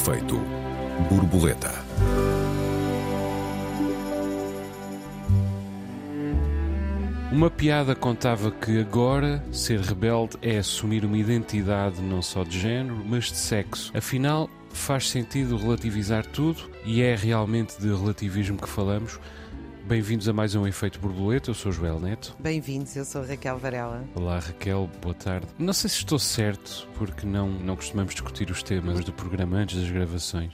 Efeito borboleta. Uma piada contava que agora ser rebelde é assumir uma identidade não só de género, mas de sexo. Afinal, faz sentido relativizar tudo e é realmente de relativismo que falamos. Bem-vindos a mais um Efeito Borboleta, eu sou Joel Neto. Bem-vindos, eu sou Raquel Varela. Olá Raquel, boa tarde. Não sei se estou certo, porque não, não costumamos discutir os temas do programa antes das gravações,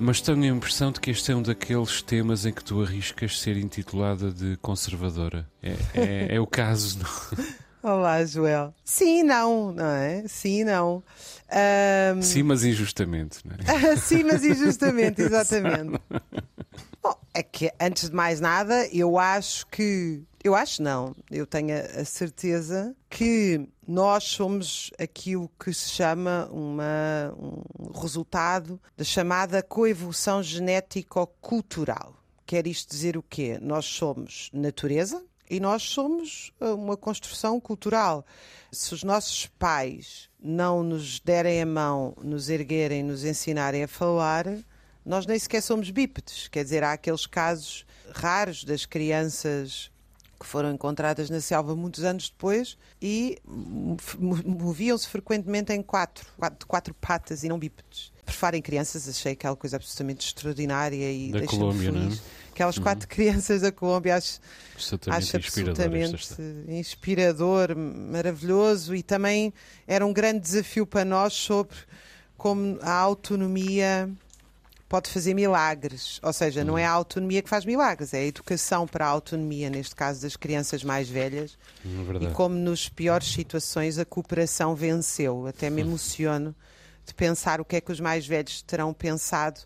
mas tenho a impressão de que este é um daqueles temas em que tu arriscas ser intitulada de conservadora. É, é, é o caso, não? Olá, Joel. Sim, não, não é? Sim, não. Ahm, Sim, mas injustamente, não é? Sim, mas injustamente, exatamente. Bom, é que antes de mais nada, eu acho que. Eu acho não, eu tenho a certeza que nós somos aquilo que se chama uma, um resultado da chamada coevolução genético-cultural. Quer isto dizer o quê? Nós somos natureza, e nós somos uh, uma construção cultural. Se os nossos pais não nos derem a mão, nos erguerem, nos ensinarem a falar, nós nem sequer somos bípedes. Quer dizer, há aqueles casos raros das crianças que foram encontradas na selva muitos anos depois e mo- moviam-se frequentemente em quatro, quatro, quatro patas e não bípedes. Preferem crianças, achei aquela coisa absolutamente extraordinária e Da Colômbia, não é? feliz. Aquelas quatro crianças da Colômbia, acho, Absolutamente acho absolutamente inspirador, maravilhoso e também era um grande desafio para nós sobre como a autonomia pode fazer milagres. Ou seja, não é a autonomia que faz milagres, é a educação para a autonomia, neste caso das crianças mais velhas, é e como nos piores situações a cooperação venceu. Até me emociono de pensar o que é que os mais velhos terão pensado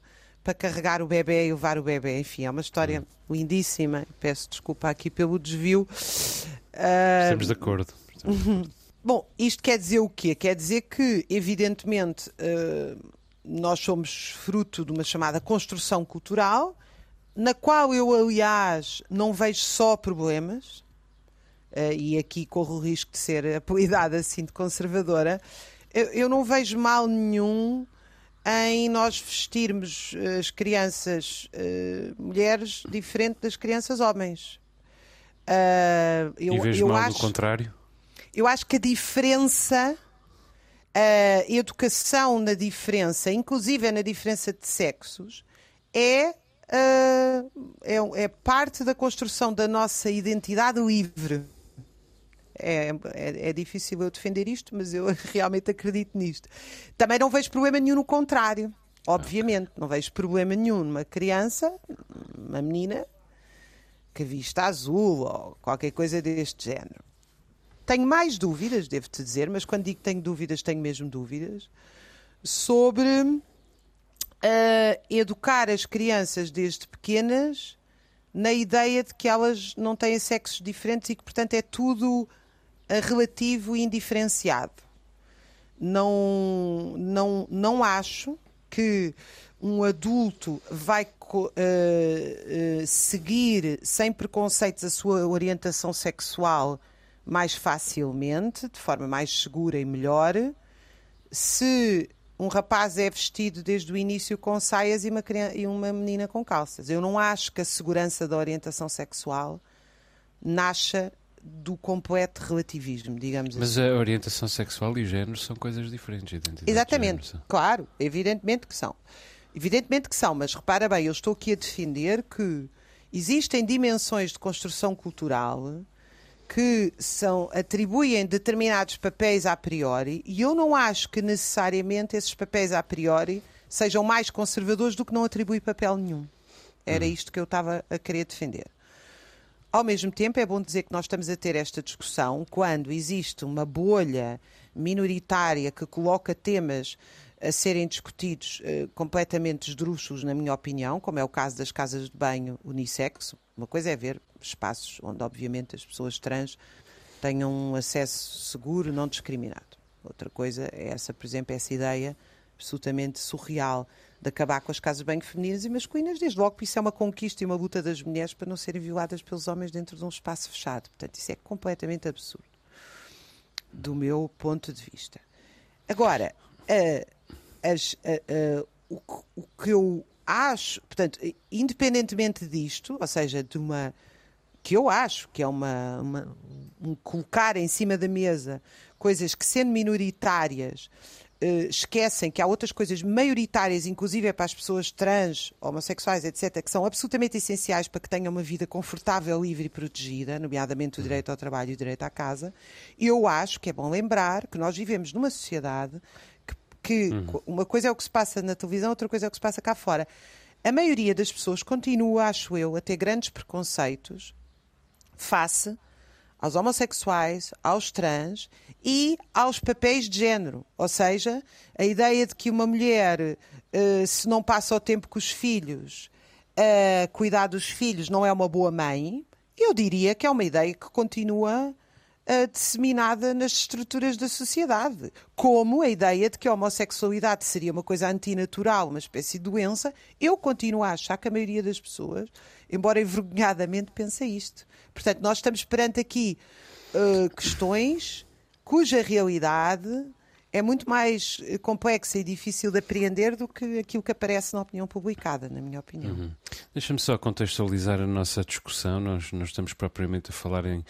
para carregar o bebê e levar o bebê. Enfim, é uma história lindíssima. Peço desculpa aqui pelo desvio. Ah, Estamos de acordo. Estamos de acordo. Bom, isto quer dizer o quê? Quer dizer que, evidentemente, eh, nós somos fruto de uma chamada construção cultural, na qual eu, aliás, não vejo só problemas, eh, e aqui corro o risco de ser apelidada assim de conservadora, eu, eu não vejo mal nenhum em nós vestirmos eh, as crianças eh, mulheres diferente das crianças homens. Ah, eu, e vejo eu mal acho... do contrário? Eu acho que a diferença, a educação na diferença, inclusive na diferença de sexos, é, é, é parte da construção da nossa identidade livre. É, é, é difícil eu defender isto, mas eu realmente acredito nisto. Também não vejo problema nenhum no contrário. Obviamente, não vejo problema nenhum numa criança, uma menina, que vista azul ou qualquer coisa deste género. Tenho mais dúvidas, devo-te dizer, mas quando digo que tenho dúvidas, tenho mesmo dúvidas, sobre ah, educar as crianças desde pequenas na ideia de que elas não têm sexos diferentes e que, portanto, é tudo ah, relativo e indiferenciado. Não, não, não acho que um adulto vai eh, eh, seguir sem preconceitos a sua orientação sexual mais facilmente, de forma mais segura e melhor, se um rapaz é vestido desde o início com saias e uma, crian- e uma menina com calças. Eu não acho que a segurança da orientação sexual nasça do completo relativismo, digamos Mas assim. a orientação sexual e género são coisas diferentes. Exatamente, claro, evidentemente que são. Evidentemente que são, mas repara bem, eu estou aqui a defender que existem dimensões de construção cultural que são, atribuem determinados papéis a priori e eu não acho que necessariamente esses papéis a priori sejam mais conservadores do que não atribuir papel nenhum. Era isto que eu estava a querer defender. Ao mesmo tempo, é bom dizer que nós estamos a ter esta discussão quando existe uma bolha minoritária que coloca temas a serem discutidos eh, completamente esdrúxulos, na minha opinião, como é o caso das casas de banho unissexo. Uma coisa é ver espaços onde, obviamente, as pessoas trans tenham um acesso seguro, não discriminado. Outra coisa é essa, por exemplo, essa ideia absolutamente surreal de acabar com as casas de banho femininas e masculinas, desde logo que isso é uma conquista e uma luta das mulheres para não serem violadas pelos homens dentro de um espaço fechado. Portanto, isso é completamente absurdo, do meu ponto de vista. Agora, a- as- a- a- o, o que eu acho, portanto, independentemente disto, ou seja, de uma que eu acho que é uma, uma um colocar em cima da mesa coisas que sendo minoritárias uh, esquecem que há outras coisas maioritárias, inclusive é para as pessoas trans, homossexuais, etc., que são absolutamente essenciais para que tenham uma vida confortável, livre e protegida, nomeadamente o uhum. direito ao trabalho e o direito à casa. Eu acho que é bom lembrar que nós vivemos numa sociedade que, uhum. uma coisa é o que se passa na televisão, outra coisa é o que se passa cá fora. A maioria das pessoas continua, acho eu, a ter grandes preconceitos face aos homossexuais, aos trans e aos papéis de género. Ou seja, a ideia de que uma mulher, uh, se não passa o tempo com os filhos, a cuidar dos filhos, não é uma boa mãe, eu diria que é uma ideia que continua uh, disseminada nas estruturas da sociedade. Como a ideia de que a homossexualidade seria uma coisa antinatural, uma espécie de doença, eu continuo a achar que a maioria das pessoas, embora envergonhadamente, pensa isto. Portanto, nós estamos perante aqui uh, questões cuja realidade é muito mais complexa e difícil de apreender do que aquilo que aparece na opinião publicada, na minha opinião. Uhum. Deixa-me só contextualizar a nossa discussão. Nós não estamos propriamente a falar em,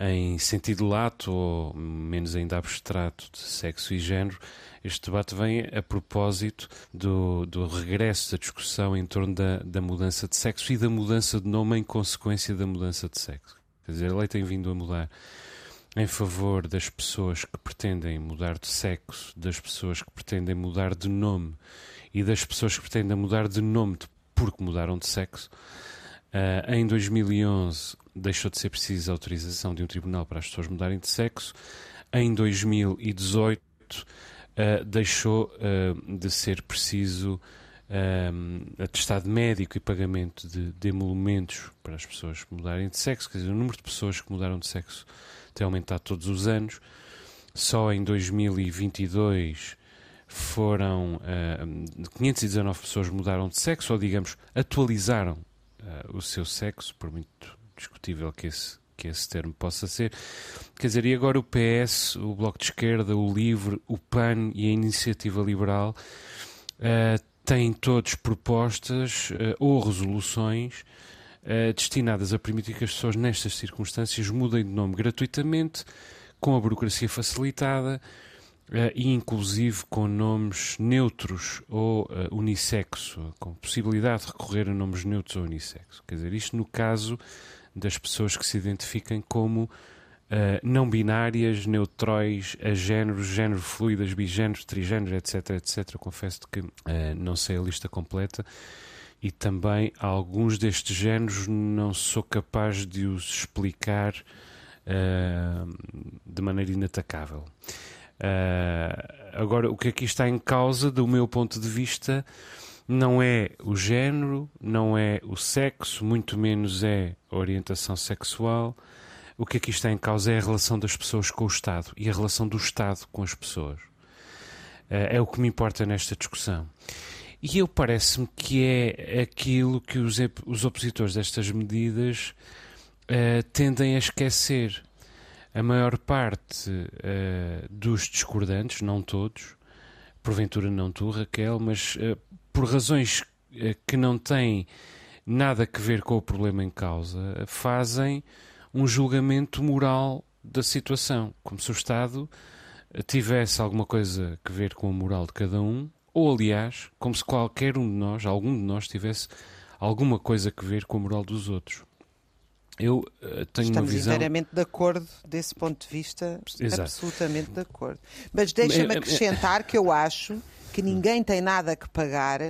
em sentido lato ou menos ainda abstrato de sexo e género. Este debate vem a propósito do, do regresso da discussão em torno da, da mudança de sexo e da mudança de nome em consequência da mudança de sexo. Quer dizer, a lei tem vindo a mudar em favor das pessoas que pretendem mudar de sexo, das pessoas que pretendem mudar de nome e das pessoas que pretendem mudar de nome porque mudaram de sexo. Uh, em 2011 deixou de ser precisa a autorização de um tribunal para as pessoas mudarem de sexo. Em 2018 uh, deixou uh, de ser preciso atestado médico e pagamento de, de emolumentos para as pessoas mudarem de sexo. Quer dizer, o número de pessoas que mudaram de sexo tem aumentado todos os anos. Só em 2022 foram uh, 519 pessoas mudaram de sexo, ou digamos, atualizaram uh, o seu sexo, por muito discutível que esse, que esse termo possa ser. Quer dizer, e agora o PS, o Bloco de Esquerda, o LIVRE, o PAN e a Iniciativa Liberal uh, têm todos propostas uh, ou resoluções destinadas a permitir que as pessoas, nestas circunstâncias, mudem de nome gratuitamente, com a burocracia facilitada e, inclusive, com nomes neutros ou uh, unissexo, com possibilidade de recorrer a nomes neutros ou unissexo. Quer dizer, isto no caso das pessoas que se identifiquem como Uh, não binárias, neutróis, agéneros, género fluidas, bigéneros, trigéneros, etc, etc. Confesso que uh, não sei a lista completa e também alguns destes géneros não sou capaz de os explicar de maneira inatacável. Uh, agora, o que aqui está em causa, do meu ponto de vista, não é o género, não é o sexo, muito menos é a orientação sexual. O que aqui está em causa é a relação das pessoas com o Estado e a relação do Estado com as pessoas. Uh, é o que me importa nesta discussão. E eu parece-me que é aquilo que os, os opositores destas medidas uh, tendem a esquecer. A maior parte uh, dos discordantes, não todos, porventura não tu, Raquel, mas uh, por razões que não têm nada a ver com o problema em causa, fazem um julgamento moral da situação, como se o Estado tivesse alguma coisa a ver com a moral de cada um ou aliás, como se qualquer um de nós, algum de nós, tivesse alguma coisa a ver com a moral dos outros. Eu uh, tenho Estamos uma visão. inteiramente de acordo desse ponto de vista, Exato. absolutamente de acordo. Mas deixa-me acrescentar que eu acho que ninguém tem nada que pagar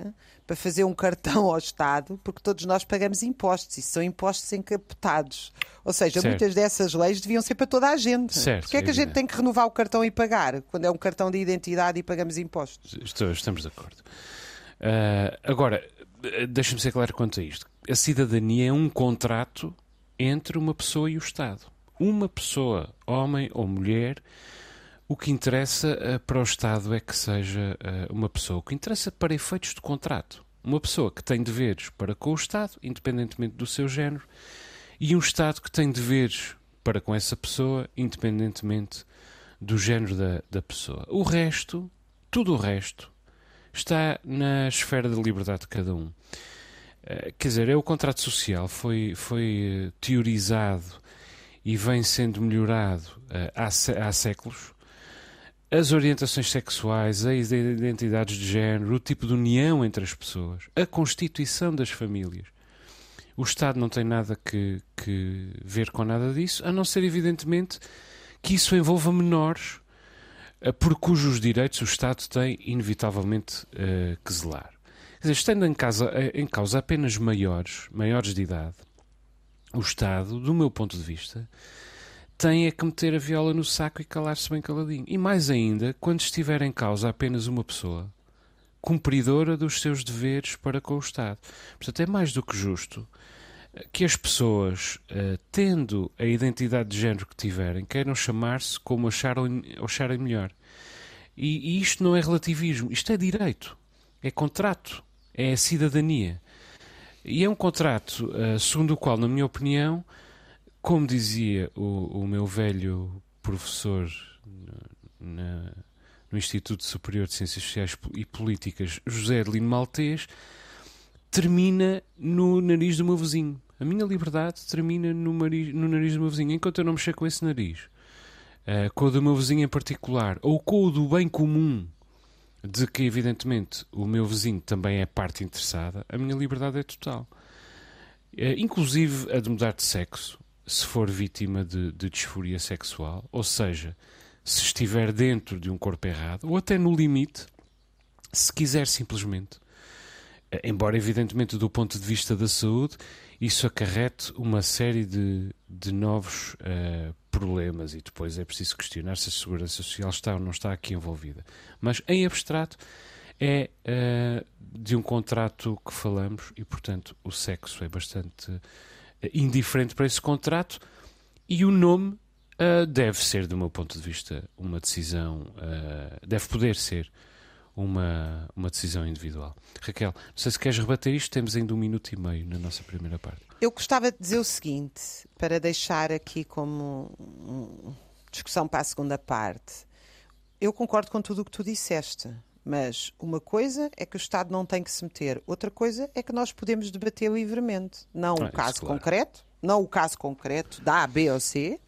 para fazer um cartão ao Estado, porque todos nós pagamos impostos e são impostos encapotados. Ou seja, certo. muitas dessas leis deviam ser para toda a gente. Certo, Porquê é que a gente tem que renovar o cartão e pagar, quando é um cartão de identidade e pagamos impostos? Estou, estamos de acordo. Uh, agora, deixa-me ser claro quanto a isto. A cidadania é um contrato entre uma pessoa e o Estado. Uma pessoa, homem ou mulher, o que interessa uh, para o Estado é que seja uh, uma pessoa. O que interessa para efeitos de contrato. Uma pessoa que tem deveres para com o Estado, independentemente do seu género, e um Estado que tem deveres para com essa pessoa, independentemente do género da, da pessoa. O resto, tudo o resto, está na esfera da liberdade de cada um. Eh, quer dizer, é o contrato social, foi, foi eh, teorizado e vem sendo melhorado uh, há, há séculos. As orientações sexuais, as identidades de género, o tipo de união entre as pessoas, a constituição das famílias. O Estado não tem nada que, que ver com nada disso, a não ser, evidentemente, que isso envolva menores, por cujos direitos o Estado tem, inevitavelmente, que zelar. Dizer, estando em, casa, em causa apenas maiores, maiores de idade, o Estado, do meu ponto de vista, tem é que meter a viola no saco e calar-se bem caladinho. E mais ainda, quando estiver em causa apenas uma pessoa, cumpridora dos seus deveres para com o Estado. Portanto, é mais do que justo que as pessoas, eh, tendo a identidade de género que tiverem, queiram chamar-se como acharem, acharem melhor. E, e isto não é relativismo, isto é direito, é contrato, é cidadania. E é um contrato uh, segundo o qual, na minha opinião, como dizia o, o meu velho professor na, no Instituto Superior de Ciências Sociais e Políticas, José Adelino Maltês, termina no nariz do meu vizinho. A minha liberdade termina no, nariz, no nariz do meu vizinho, enquanto eu não mexer com esse nariz, uh, com o do meu vizinho em particular, ou com o do bem comum de que, evidentemente, o meu vizinho também é parte interessada, a minha liberdade é total. É, inclusive a de mudar de sexo, se for vítima de, de disforia sexual, ou seja, se estiver dentro de um corpo errado, ou até no limite, se quiser simplesmente. Eh, embora, evidentemente, do ponto de vista da saúde, isso acarrete uma série de, de novos uh, problemas e depois é preciso questionar se a segurança social está ou não está aqui envolvida. Mas em abstrato é uh, de um contrato que falamos e, portanto, o sexo é bastante uh, indiferente para esse contrato e o nome uh, deve ser, do meu ponto de vista, uma decisão, deve poder ser uma, uma decisão individual. Raquel, não sei se queres rebater isto, temos ainda um minuto e meio na nossa primeira parte. Eu gostava de dizer o seguinte, para deixar aqui como discussão para a segunda parte. Eu concordo com tudo o que tu disseste, mas uma coisa é que o Estado não tem que se meter, outra coisa é que nós podemos debater livremente. Não ah, o caso claro. concreto, não o caso concreto da A, B ou C,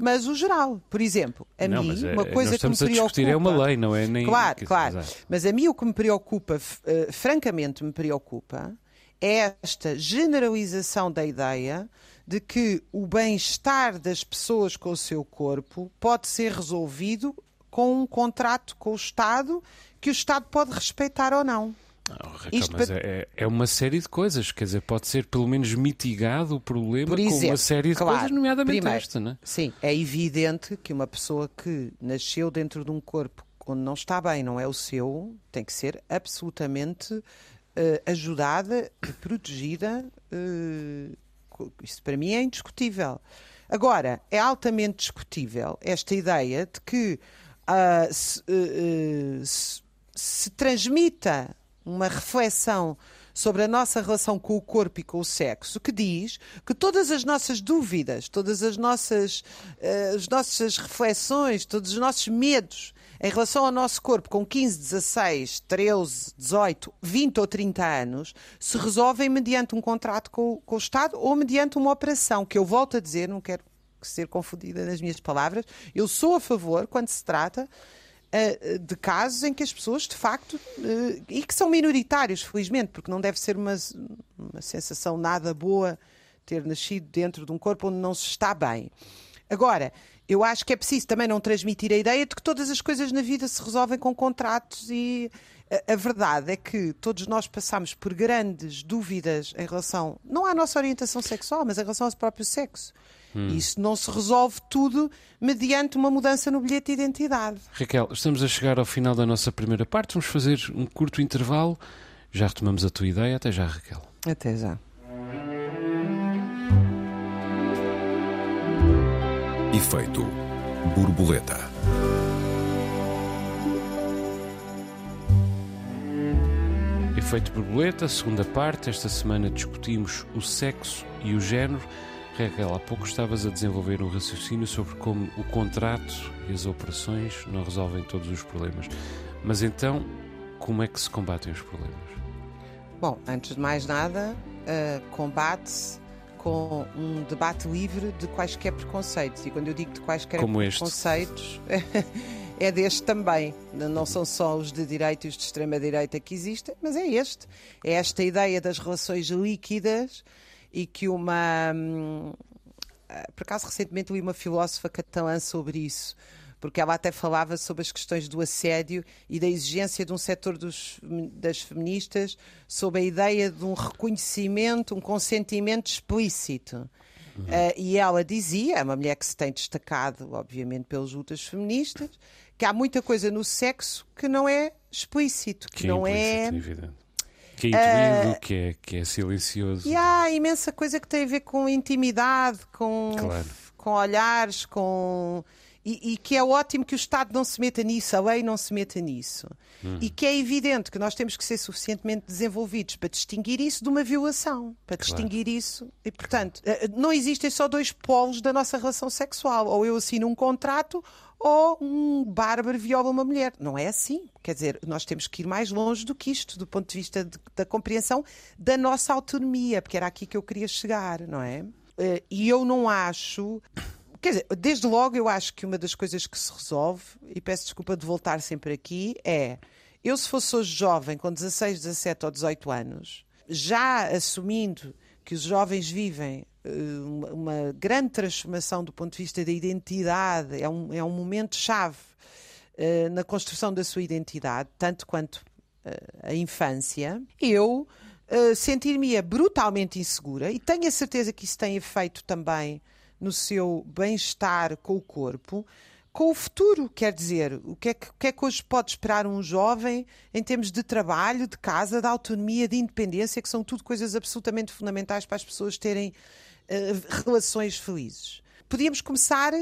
mas o geral. Por exemplo, a não, mim, é, uma coisa que me preocupa. A discutir é uma lei, não é nem. Claro, claro. Mas a mim o que me preocupa, uh, francamente me preocupa, é esta generalização da ideia de que o bem-estar das pessoas com o seu corpo pode ser resolvido com um contrato com o Estado que o Estado pode respeitar ou não. Não, Raquel, mas para... é, é, uma série de coisas, quer dizer, pode ser pelo menos mitigado o problema exemplo, com uma série de claro, coisas, nomeadamente primeiro, esta, não é? Sim, é evidente que uma pessoa que nasceu dentro de um corpo onde não está bem, não é o seu, tem que ser absolutamente uh, ajudada e protegida. Uh, isso para mim é indiscutível. Agora, é altamente discutível esta ideia de que uh, se, se, se transmita uma reflexão sobre a nossa relação com o corpo e com o sexo, que diz que todas as nossas dúvidas, todas as nossas, uh, as nossas reflexões, todos os nossos medos em relação ao nosso corpo com 15, 16, 13, 18, 20 ou 30 anos se resolvem mediante um contrato com, com o Estado ou mediante uma operação, que eu volto a dizer, não quero ser confundida nas minhas palavras, eu sou a favor quando se trata de casos em que as pessoas, de facto, uh, e que são minoritários, felizmente, porque não deve ser uma, uma sensação nada boa ter nascido dentro de um corpo onde não se está bem. Agora, eu acho que é preciso também não transmitir a ideia de que todas as coisas na vida se resolvem com contratos e a, a verdade é que todos nós passamos por grandes dúvidas em relação, não à nossa orientação sexual, mas em relação ao próprio sexo. Hum. Isso não se resolve tudo mediante uma mudança no bilhete de identidade. Raquel, estamos a chegar ao final da nossa primeira parte. Vamos fazer um curto intervalo. Já retomamos a tua ideia. Até já, Raquel. Até já. Efeito borboleta. Efeito borboleta, segunda parte. Esta semana discutimos o sexo e o género. Raquel, há pouco estavas a desenvolver um raciocínio sobre como o contrato e as operações não resolvem todos os problemas. Mas então, como é que se combatem os problemas? Bom, antes de mais nada, uh, combate-se com um debate livre de quaisquer preconceitos. E quando eu digo de quaisquer Como preconceitos, é deste também. Não são só os de direita e os de extrema-direita que existem, mas é este. É esta ideia das relações líquidas e que uma. Hum, por acaso, recentemente li uma filósofa catalã sobre isso porque ela até falava sobre as questões do assédio e da exigência de um setor dos, das feministas sobre a ideia de um reconhecimento, um consentimento explícito. Uhum. Uh, e ela dizia, é uma mulher que se tem destacado, obviamente, pelas lutas feministas, que há muita coisa no sexo que não é explícito, que, que não é. Evidente. Que é intuído, uh, que, é, que é silencioso. E há imensa coisa que tem a ver com intimidade, com, claro. com olhares, com e, e, que é ótimo que o Estado não se meta nisso, a lei não se meta nisso. Hum. E que é evidente que nós temos que ser suficientemente desenvolvidos para distinguir isso de uma violação, para claro. distinguir isso. E, portanto, eh, não existem só dois polos da nossa relação sexual. Ou eu assino um contrato ou um bárbaro viola uma mulher. Não é assim. Quer dizer, nós temos que ir mais longe do que isto, do ponto de vista de, da compreensão da nossa autonomia, porque era aqui que eu queria chegar, não é? Eh, e eu não acho Quer dizer, desde logo eu acho que uma das coisas que se resolve, e peço desculpa de voltar sempre aqui, é eu se fosse hoje jovem, com 16, 17 ou 18 anos, já assumindo que os jovens vivem uma grande transformação do ponto de vista da identidade, é um, é um momento-chave uh, na construção da sua identidade, tanto quanto uh, a infância, eu sentir-me brutalmente insegura, e tenho a certeza que isso tem efeito também no seu bem-estar com o corpo, com o futuro. Quer dizer, o que, é que, o que, é que, hoje pode esperar um jovem em termos de trabalho, de casa, de autonomia, de independência, que são tudo coisas absolutamente fundamentais para as pessoas terem relações felizes. Podíamos começar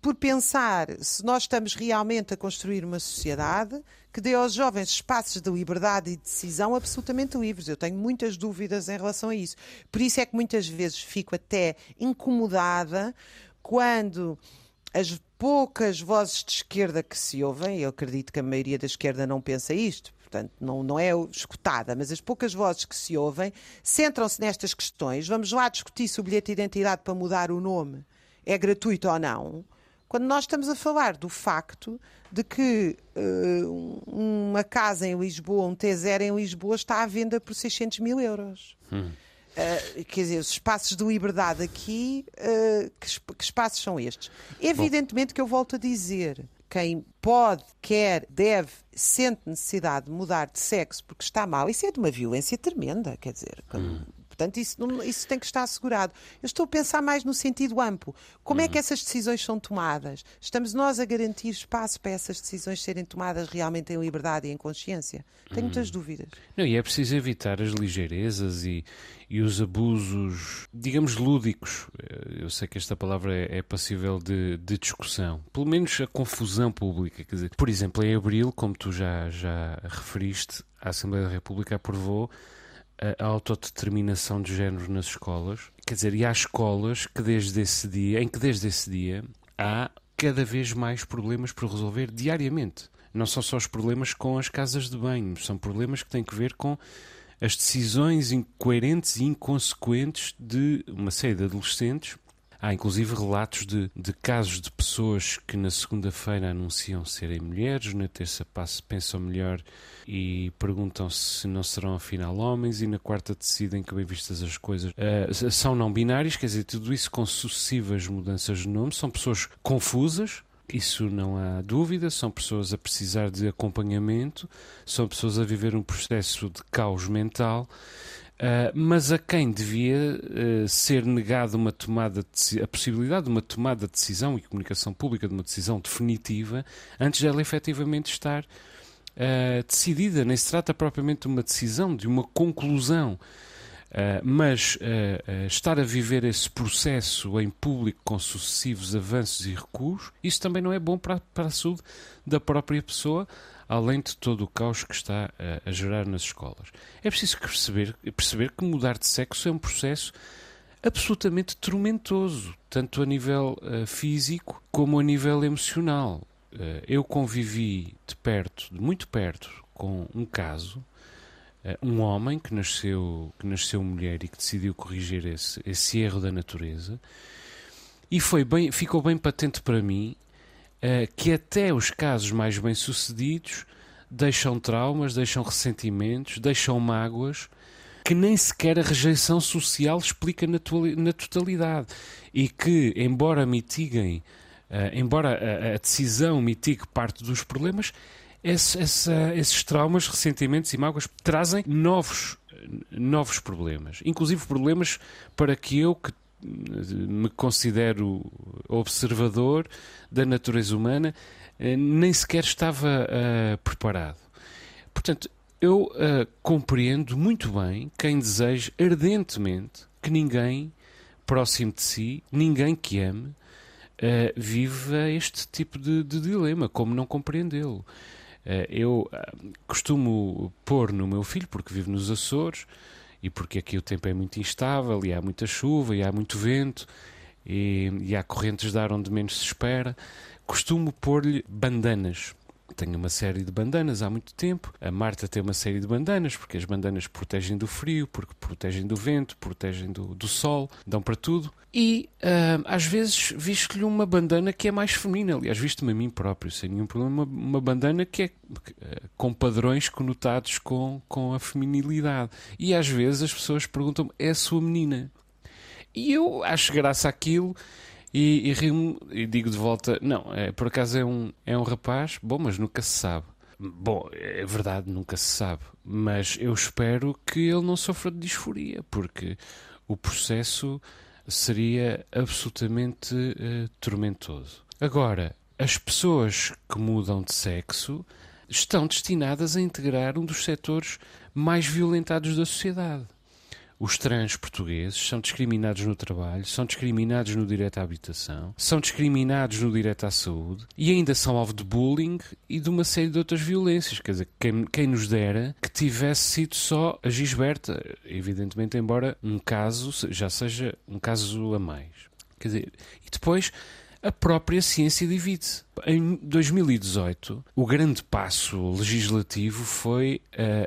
por pensar se nós estamos realmente a construir uma sociedade que dê aos jovens espaços de liberdade e decisão absolutamente livres. Eu tenho muitas dúvidas em relação a isso. Por isso é que muitas vezes fico até incomodada quando as poucas vozes de esquerda que se ouvem, eu acredito que a maioria da esquerda não pensa isto, portanto não, não é escutada, mas as poucas vozes que se ouvem centram-se nestas questões. Vamos lá discutir se o bilhete de identidade para mudar o nome é gratuito ou não, quando nós estamos a falar do facto de que uh, uma casa em Lisboa, um T0 em Lisboa, está à venda por 600 mil euros. Hum. Uh, quer dizer, os espaços de liberdade aqui, uh, que, que, espaços são estes? Evidentemente Bom. que eu volto a dizer, quem pode, quer, deve, sente necessidade de mudar de sexo porque está mal, isso é de uma violência tremenda, quer dizer. Hum. Portanto, isso, isso tem que estar assegurado. Eu estou a pensar mais no sentido amplo. Como é que uhum. essas decisões são tomadas? Estamos nós a garantir espaço para essas decisões serem tomadas realmente em liberdade e em consciência? Tenho muitas uhum. dúvidas. Não, e é preciso evitar as ligeirezas e, e os abusos, digamos, lúdicos. Eu sei que esta palavra é, é passível de, de, discussão. Pelo menos a confusão pública. Quer dizer, por exemplo, em abril, como tu já, já referiste, a Assembleia da República aprovou a autodeterminação de género nas escolas. Quer dizer, e há escolas que desde esse dia, em que desde esse dia há cada vez mais problemas por resolver diariamente. Não são só os problemas com as casas de banho, são problemas que têm que ver com as decisões incoerentes e inconsequentes de uma série de adolescentes Há inclusive relatos de, de casos de pessoas que na segunda-feira anunciam serem mulheres, na terça pensam melhor e perguntam se não serão afinal homens, e na quarta decidem que, bem vistas as coisas, uh, são não binários, quer dizer, tudo isso com sucessivas mudanças de nome. São pessoas confusas, isso não há dúvida, são pessoas a precisar de acompanhamento, são pessoas a viver um processo de caos mental Uh, mas a quem devia uh, ser negada uma tomada de, a possibilidade de uma tomada de decisão e comunicação pública de uma decisão definitiva antes dela efetivamente estar uh, decidida. Nem se trata propriamente de uma decisão, de uma conclusão. mas estar a viver esse processo em público com sucessivos avanços e recuos, isso também não é bom para, para a saúde da própria pessoa, além de todo o caos que está a, a gerar nas escolas. É preciso perceber, perceber que mudar de sexo é um processo absolutamente tormentoso, tanto a nível uh, físico como a nível emocional. uh, eu convivi de perto, de muito perto, com um caso, uh, um homem que nasceu, que nasceu mulher e que decidiu corrigir esse, esse erro da natureza, e foi bem, ficou bem patente para mim que até os casos mais bem-sucedidos deixam traumas, deixam ressentimentos, deixam mágoas que nem sequer a rejeição social explica na, na totalidade. E que, embora mitiguem, uh, embora a, decisão mitigue parte dos problemas, esses traumas, ressentimentos e mágoas trazem novos, novos problemas, inclusive problemas para que eu, que me considero observador da natureza humana, eh, nem sequer estava uh, preparado. Portanto, eu uh, compreendo muito bem quem deseja ardentemente que ninguém próximo de si, ninguém que ame, uh, viva este tipo de, de dilema, como não compreendê-lo. Eu costumo pôr no meu filho, porque vive nos Açores, e porque aqui o tempo é muito instável, e há muita chuva, e há muito vento, e, e há correntes de ar onde menos se espera, costumo pôr-lhe bandanas tenho uma série de bandanas há muito tempo. A Marta tem uma série de bandanas, porque as bandanas protegem do frio, porque protegem do vento, protegem do, do sol, dão para tudo. E uh, às vezes visto-lhe uma bandana que é mais feminina. Aliás, visto-me a mim próprio, sem nenhum problema, uma, uma bandana que é uh, com padrões conotados com, com a feminilidade. E às vezes as pessoas perguntam-me: é a sua menina? E eu acho graça àquilo e, e e digo de volta: não, é, por acaso é um, é um rapaz, bom, mas nunca se sabe. Bom, é verdade, nunca se sabe, mas eu espero que ele não sofra de disforia, porque o processo seria absolutamente uh, tormentoso. Agora, as pessoas que mudam de sexo estão destinadas a integrar um dos setores mais violentados da sociedade os trans portugueses são discriminados no trabalho, são discriminados no direito à habitação, são discriminados no direito à saúde e ainda são alvo de bullying e de uma série de outras violências. Quer dizer, quem, quem nos dera que tivesse sido só a Gisberta, evidentemente, embora um caso já seja um caso a mais. Quer dizer, e depois a própria ciência divide-se. Em 2018, o grande passo legislativo foi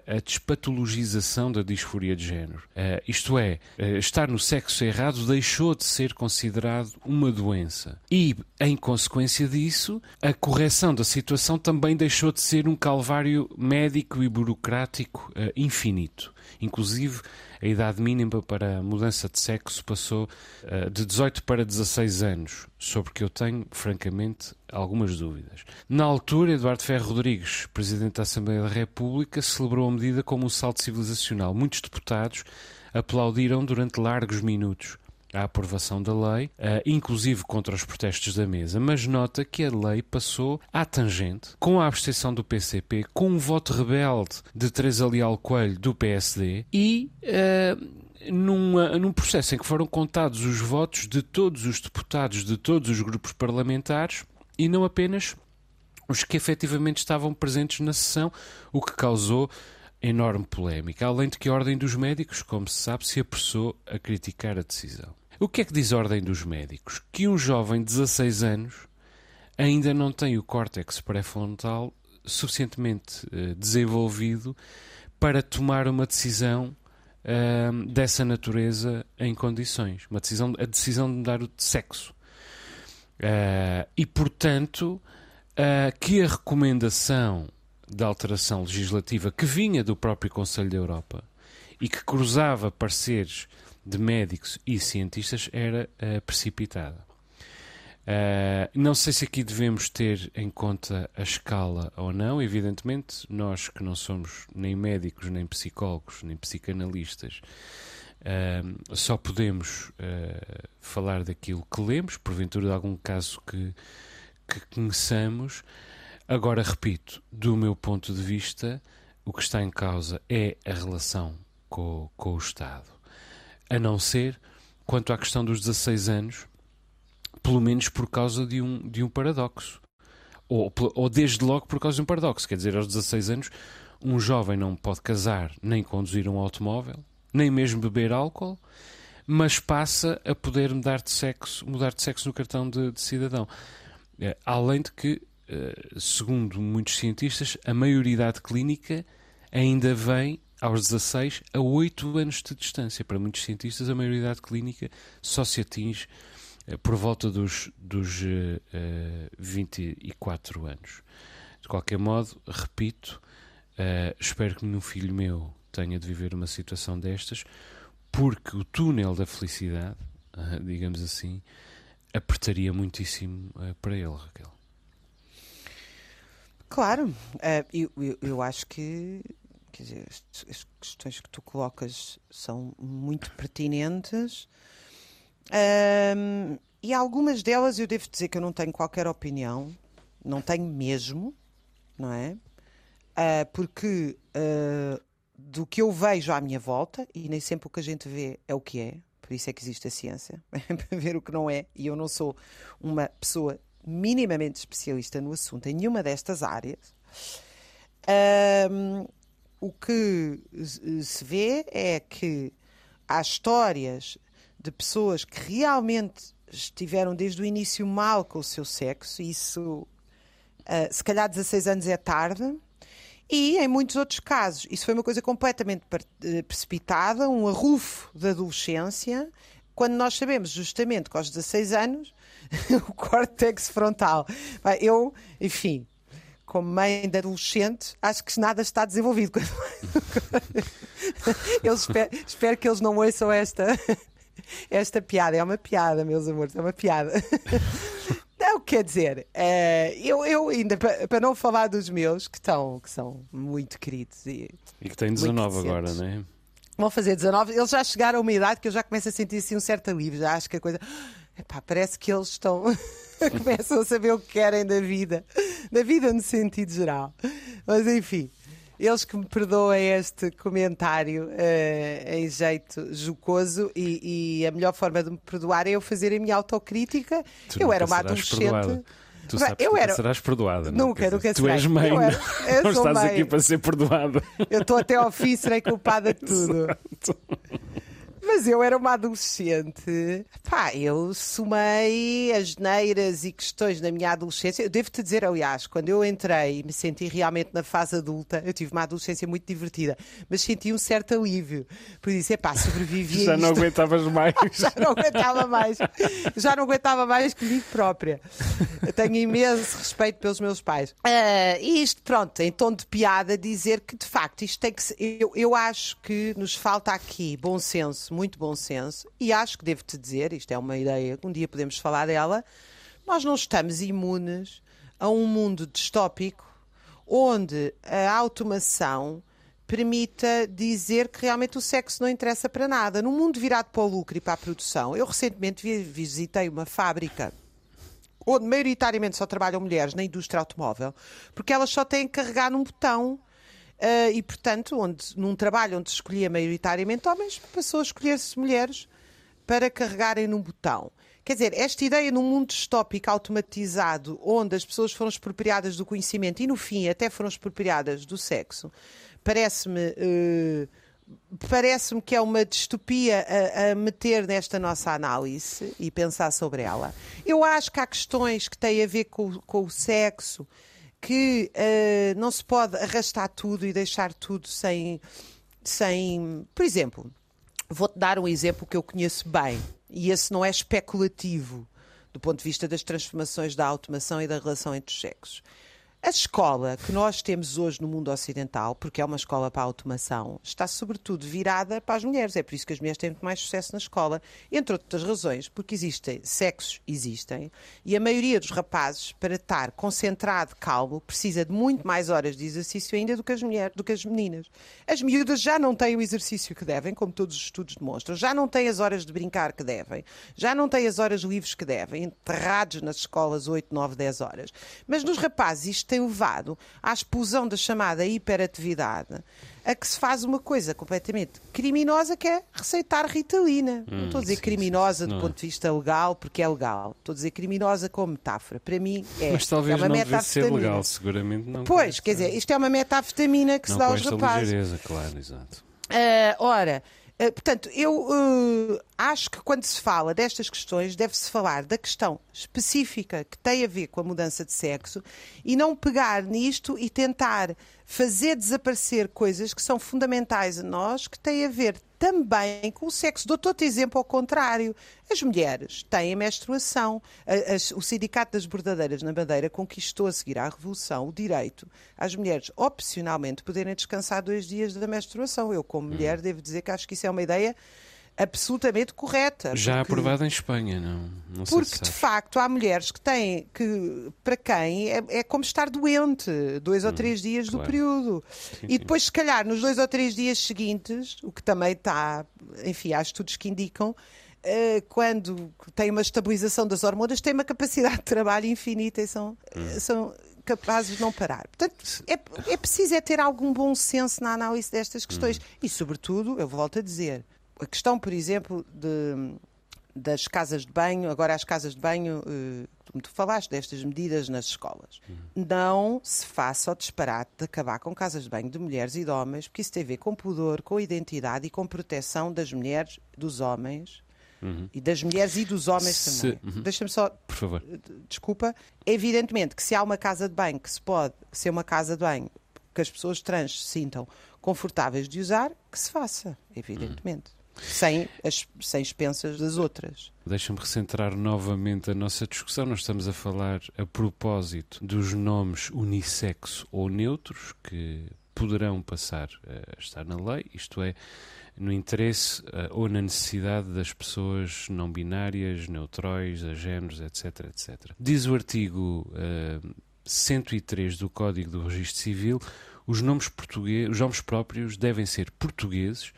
a, a despatologização da disforia de género. Uh, isto é, uh, estar no sexo errado deixou de ser considerado uma doença. E, em consequência disso, a correção da situação também deixou de ser um calvário médico e burocrático uh, infinito. Inclusive, a idade mínima para mudança de sexo passou uh, de 18 para 16 anos, sobre que eu tenho, francamente, algumas dúvidas. Na altura, Eduardo Ferro Rodrigues, Presidente da Assembleia da República, celebrou a medida como um salto civilizacional. Muitos deputados aplaudiram durante largos minutos a aprovação da lei, uh, inclusive contra os protestos da mesa, mas nota que a lei passou à tangente, com a abstenção do PCP, com um voto rebelde de Teresa Leal Coelho do PSD e. Uh, numa, num processo em que foram contados os votos de todos os deputados de todos os grupos parlamentares e não apenas os que efetivamente estavam presentes na sessão, o que causou enorme polémica, além de que a Ordem dos Médicos, como se sabe, se apressou a criticar a decisão. O que é que diz a Ordem dos Médicos? Que um jovem de 16 anos ainda não tem o córtex pré-frontal suficientemente uh, desenvolvido para tomar uma decisão uh, dessa natureza em condições. Uma decisão, a decisão de mudar o sexo. Uh, e, portanto, que a recomendação de alteração legislativa que vinha do próprio Conselho da Europa e que cruzava pareceres de médicos e cientistas era uh, precipitada. Uh, não sei se aqui devemos ter em conta a escala ou não, evidentemente, nós que não somos nem médicos, nem psicólogos, nem psicanalistas, uh, só podemos uh, falar daquilo que lemos, porventura de algum caso que, que conheçamos. Agora, repito, do meu ponto de vista, o que está em causa é a relação com, com o Estado a não ser quanto à questão dos 16 anos, pelo menos por causa de um, de um paradoxo. Ou, ou desde logo por causa de um paradoxo. Quer dizer, aos 16 anos, um jovem não pode casar nem conduzir um automóvel, nem mesmo beber álcool, mas passa a poder mudar de sexo, mudar de sexo no cartão de, de cidadão. É, além de que uh, segundo muitos cientistas, a maioridade clínica ainda vem aos 16 a 8 anos de distância. Para muitos cientistas, a maioridade clínica só se atinge uh, por volta dos, dos uh, 24 anos. De qualquer modo, repito, espero que nenhum filho meu tenha de viver uma situação destas, porque o túnel da felicidade, digamos assim, apertaria muitíssimo para ele, Raquel. Claro, uh, eu, eu, eu, acho que dizer, as questões que tu colocas são muito pertinentes uh, e algumas delas eu devo dizer que eu não tenho qualquer opinião, não tenho mesmo, não é? Uh, porque do que eu vejo à minha volta, e nem sempre o que a gente vê é o que é, por isso é que existe a ciência, para ver o que não é, e eu não sou uma pessoa minimamente especialista no assunto em nenhuma destas áreas, um, o que se vê é que há histórias de pessoas que realmente estiveram desde o início mal com o seu sexo, isso uh, se calhar 16 anos é tarde, e em muitos outros casos, isso foi uma coisa completamente eh, precipitada, um arrufo da adolescência, quando nós sabemos justamente que aos 16 anos o córtex frontal. Eu, enfim, como mãe de adolescente, acho que nada está desenvolvido. eu espero, espero que eles não ouçam esta, esta piada. É uma piada, meus amores, é uma piada. Não, quer dizer, é, eu, eu ainda, para não falar dos meus, que, estão, que são muito queridos. E, e que têm 19 agora, não é? Vão fazer 19, eles já chegaram a uma idade que eu já começo a sentir assim um certo alívio, já acho que a coisa. Epá, parece que eles estão. começam a saber o que querem da vida, da vida no sentido geral. Mas enfim, eles que me perdoem este comentário uh, em jeito jocoso e, e, a melhor forma de me perdoar é eu fazer a minha autocrítica. Tu eu era uma adolescente. Perdoada. Tu sabes eu era... serás perdoada. Não? Nunca, nunca Tu és mãe, eu era... eu não estás mãe. aqui para ser perdoada. Eu estou até ao fim, serei culpada de tudo. Exato. Mas eu era uma adolescente. Pá, eu sumei as neiras e questões na minha adolescência. Eu devo-te dizer, aliás, quando eu entrei e me senti realmente na fase adulta, eu tive uma adolescência muito divertida, mas senti um certo alívio. Por isso, é pá, sobrevivi Já não aguentavas mais. Já não aguentava mais. Já não aguentava mais comigo própria. Eu tenho imenso respeito pelos meus pais. Uh, e isto, pronto, em tom de piada, dizer que de facto isto tem que ser. Eu, eu acho que nos falta aqui bom senso muito bom senso, e acho que devo-te dizer, isto é uma ideia, um dia podemos falar dela, nós não estamos imunes a um mundo distópico onde a automação permita dizer que realmente o sexo não interessa para nada. Num mundo virado para o lucro e para a produção, eu recentemente visitei uma fábrica onde maioritariamente só trabalham mulheres na indústria automóvel, porque elas só têm que carregar num botão Uh, e, portanto, onde, num trabalho onde se escolhia maioritariamente homens, passou a escolher-se mulheres para carregarem num botão. Quer dizer, esta ideia num mundo distópico automatizado, onde as pessoas foram expropriadas do conhecimento e, no fim, até foram expropriadas do sexo, parece-me. Uh, Parece-me que é uma distopia a, a, meter nesta nossa análise e pensar sobre ela. Eu acho que há questões que têm a ver com, com o sexo, que uh, não se pode arrastar tudo e deixar tudo sem. sem... Por exemplo, vou-te dar um exemplo que eu conheço bem, e esse não é especulativo do ponto de vista das transformações da automação e da relação entre os sexos. A escola que nós temos hoje no mundo ocidental, porque é uma escola para a automação, está sobretudo virada para as mulheres. É por isso que as mulheres têm muito mais sucesso na escola, entre outras razões, porque existem sexos, existem, e a maioria dos rapazes, para estar concentrado, calmo, precisa de muito mais horas de exercício ainda do que as mulheres, do que as meninas. As miúdas já não têm o exercício que devem, como todos os estudos demonstram, já não têm as horas de brincar que devem, já não têm as horas livres que devem, enterrados nas escolas 8, 9, 10 horas. Mas nos rapazes isto tem levado à explosão da chamada hiperatividade, a que se faz uma coisa completamente criminosa que é receitar ritalina. Hum, não estou a dizer sim, criminosa sim, do ponto de vista legal, porque é legal. Estou a dizer criminosa como metáfora. Para mim é. Mas talvez é uma não ser legal, seguramente não. Pois, quer dizer, isto é uma metafetamina que não se dá aos rapazes. Ligeireza, claro, exato. Uh, ora, Uh, portanto, eu uh, acho que quando se fala destas questões, deve-se falar da questão específica que tem a ver com a mudança de sexo e não pegar nisto e tentar fazer desaparecer coisas que são fundamentais a nós, que têm a ver também com o sexo. Dou-te outro exemplo ao contrário. As mulheres têm a menstruação. o Sindicato das Bordadeiras na Madeira conquistou, a seguir à Revolução, o direito às mulheres opcionalmente poderem descansar dois dias da menstruação. Eu, como mulher, devo dizer que acho que isso é uma ideia absolutamente correta. Já porque, aprovada em Espanha, não? não porque de facto há mulheres que têm que para quem é, é como estar doente dois hum, ou três dias claro. do período sim, e depois sim. se calhar nos dois ou três dias seguintes o que também está, enfim, há estudos que indicam uh, quando tem uma estabilização das hormonas tem uma capacidade de trabalho infinita e são, hum. são capazes de não parar. Portanto, é, é preciso é ter algum bom senso na análise destas questões. Hum. E, sobretudo, eu volto a dizer, a questão, por exemplo, de, das casas de banho, agora as casas de banho, uh, tu falaste destas medidas nas escolas. Uhum. Não se faça o disparate de acabar com casas de banho de mulheres e de homens, porque isso tem a ver com pudor, com identidade e com proteção das mulheres, dos homens. Uhum. E das mulheres e dos homens se... também. Uhum. Deixa-me só. Por favor. Desculpa. Evidentemente que se há uma casa de banho que se pode ser uma casa de banho que as pessoas trans se sintam confortáveis de usar, que se faça, evidentemente sem as sem expensas das outras. Deixa-me recentrar novamente a nossa discussão. Nós estamos a falar a propósito dos nomes unissexo ou neutros que poderão passar a estar na lei, isto é, no interesse uh, ou na necessidade das pessoas não binárias, neutróis, agéneros, etc, etc. Diz o artigo uh, eh, 103 do Código do Registro Civil, os nomes, portugueses, os nomes próprios devem ser portugueses,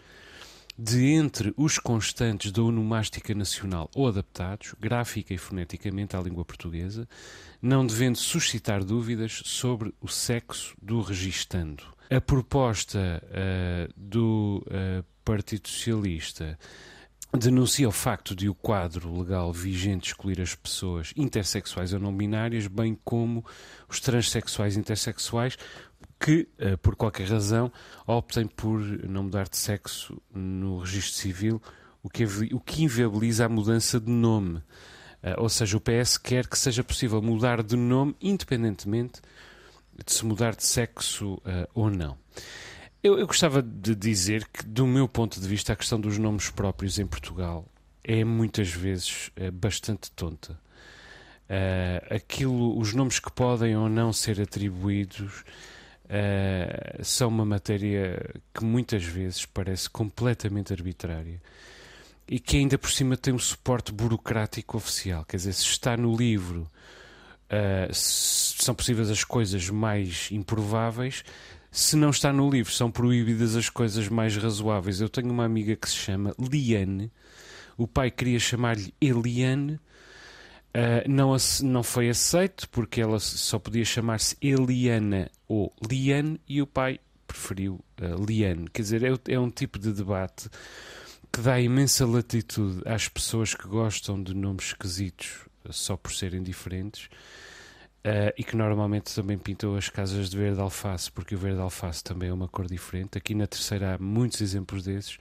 de entre os constantes da onomástica nacional ou adaptados, gráfica e foneticamente à língua portuguesa, não devendo suscitar dúvidas sobre o sexo do registando. A proposta uh, do uh, Partido Socialista denuncia o facto de o quadro legal vigente excluir as pessoas intersexuais ou não binárias, bem como os transexuais e intersexuais, que, uh, por qualquer razão, optem por não mudar de sexo no registro civil, o que, o que inviabiliza a mudança de nome. Uh, ou seja, o PS quer que seja possível mudar de nome independentemente de se mudar de sexo uh, ou não. Eu, eu, gostava de dizer que, do meu ponto de vista, a questão dos nomes próprios em Portugal é muitas vezes bastante tonta. aquilo, os nomes que podem ou não ser atribuídos uh, são uma matéria que muitas vezes parece completamente arbitrária e que ainda por cima tem um suporte burocrático oficial. Quer dizer, se está no livro, uh, são possíveis as coisas mais improváveis. Se não está no livro, são proibidas as coisas mais razoáveis. Eu tenho uma amiga que se chama Liane. O pai queria chamar-lhe Eliane Uh, não, não foi aceito porque ela só podia chamar-se Eliana ou Liane e o pai preferiu uh, Liane. Quer dizer, é, é, um tipo de debate que dá imensa latitude às pessoas que gostam de nomes esquisitos uh, só por serem diferentes uh, e que normalmente também pintam as casas de verde alface, porque o verde alface também é uma cor diferente. Aqui na terceira há muitos exemplos desses.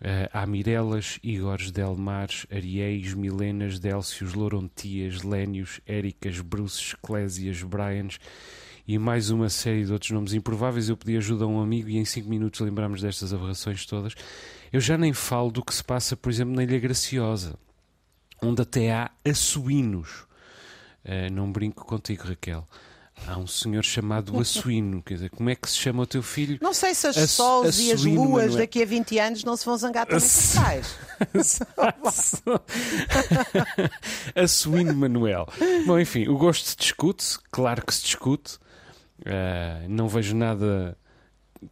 Uh, há Mirelas, Igores, Delmares, Arieis, Milenas, Délcios, Lorontias, Lénios, Éricas, Bruces, Clésias, Bryans e mais uma série de outros nomes improváveis. Eu pedi ajuda a um amigo e em 5 minutos lembramos destas aberrações todas. Eu já nem falo do que se passa, por exemplo, na Ilha Graciosa, onde até há açuínos. Uh, não brinco contigo, Raquel. Há um senhor chamado Assuíno. Quer dizer, como é que se chama o teu filho? Não sei se as As, sols e as luas Manuel. daqui a 20 anos não se vão zangar também com pais. Assuíno Manuel. Bom, enfim, o gosto se discute, claro que se discute. Uh, não vejo nada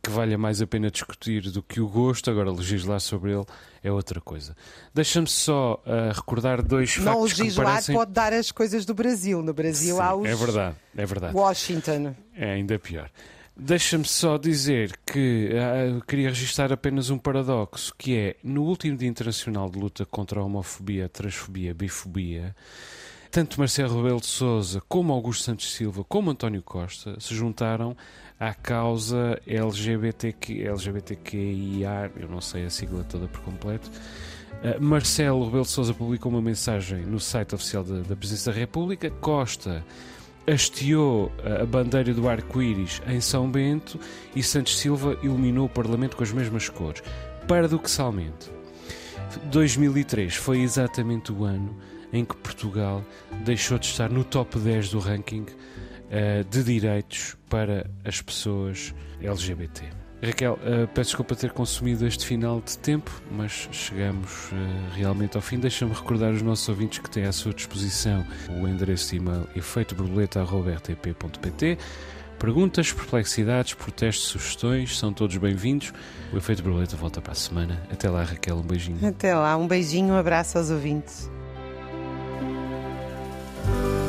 que valha mais a pena discutir do que o gosto, agora legislar sobre ele é outra coisa. Deixa-me só uh, recordar dois não factos Não legislar parecem... pode dar as coisas do Brasil. No Brasil Sim, há os... É verdade, é verdade. Washington. É ainda pior. Deixa-me só dizer que uh, queria registrar apenas um paradoxo, que é, no último Dia Internacional de Luta contra a Homofobia, Transfobia, Bifobia, tanto Marcelo Rebelo de Sousa, como Augusto Santos Silva, como António Costa se juntaram à causa LGBTQ, LGBTQIA, eu não sei a sigla toda por completo. Uh, Marcelo Rebelo de Sousa publicou uma mensagem no site oficial da, da Presidência da República. Costa hasteou a bandeira do arco-íris em São Bento e Santos Silva iluminou o Parlamento com as mesmas cores. Paradoxalmente, 2003 foi exatamente o ano em que Portugal deixou de estar no top 10 do ranking uh, de direitos para as pessoas LGBT. Raquel, uh, peço desculpa ter consumido este final de tempo, mas chegamos uh, realmente ao fim. Deixa-me recordar os nossos ouvintes que têm à sua disposição o endereço de e-mail efeitoborboleta.rtp.pt Perguntas, perplexidades, protestos, sugestões, são todos bem-vindos. O Efeito Borboleta volta para a semana. Até lá, Raquel, um beijinho. Até lá, um beijinho, um abraço aos ouvintes. Bye.